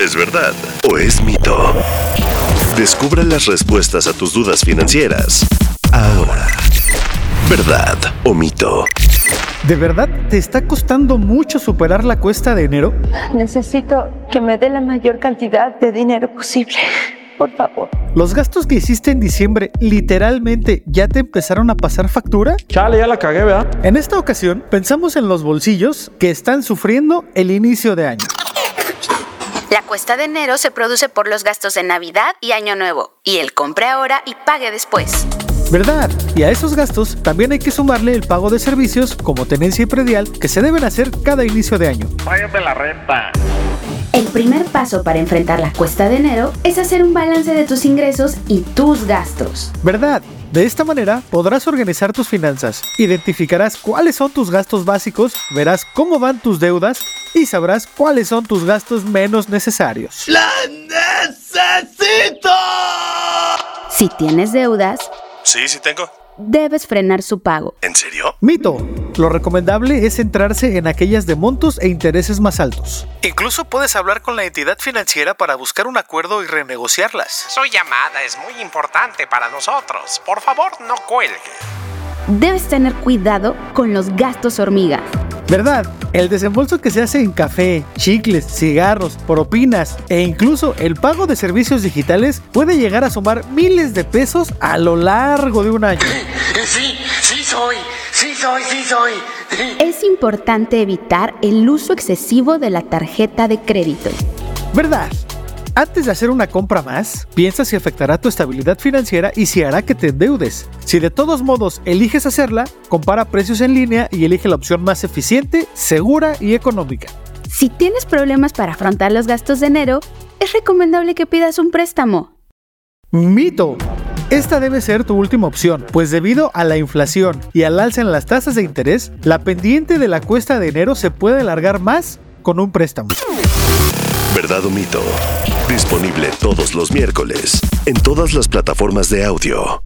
¿Es verdad o es mito? Descubre las respuestas a tus dudas financieras. Ahora. ¿Verdad o mito? ¿De verdad te está costando mucho superar la cuesta de enero? Necesito que me dé la mayor cantidad de dinero posible. Por favor. ¿Los gastos que hiciste en diciembre literalmente ya te empezaron a pasar factura? Chale, ya la cagué, ¿verdad? En esta ocasión, pensamos en los bolsillos que están sufriendo el inicio de año. La cuesta de enero se produce por los gastos de Navidad y Año Nuevo, y el compre ahora y pague después. ¿Verdad? Y a esos gastos también hay que sumarle el pago de servicios como tenencia y predial que se deben hacer cada inicio de año. Págame la renta. El primer paso para enfrentar la cuesta de enero es hacer un balance de tus ingresos y tus gastos. ¿Verdad? De esta manera podrás organizar tus finanzas, identificarás cuáles son tus gastos básicos, verás cómo van tus deudas y sabrás cuáles son tus gastos menos necesarios. ¡La necesito! Si tienes deudas, Sí, sí tengo. debes frenar su pago. ¿En serio? Mito. Lo recomendable es centrarse en aquellas de montos e intereses más altos. Incluso puedes hablar con la entidad financiera para buscar un acuerdo y renegociarlas. Su llamada es muy importante para nosotros. Por favor, no cuelgue. Debes tener cuidado con los gastos hormiga. ¿Verdad? El desembolso que se hace en café, chicles, cigarros, propinas e incluso el pago de servicios digitales puede llegar a sumar miles de pesos a lo largo de un año. Sí, sí soy, sí soy, sí soy. Es importante evitar el uso excesivo de la tarjeta de crédito. ¿Verdad? Antes de hacer una compra más, piensa si afectará tu estabilidad financiera y si hará que te endeudes. Si de todos modos eliges hacerla, compara precios en línea y elige la opción más eficiente, segura y económica. Si tienes problemas para afrontar los gastos de enero, es recomendable que pidas un préstamo. Mito. Esta debe ser tu última opción, pues debido a la inflación y al alza en las tasas de interés, la pendiente de la cuesta de enero se puede alargar más con un préstamo. ¿Verdad o mito? Disponible todos los miércoles en todas las plataformas de audio.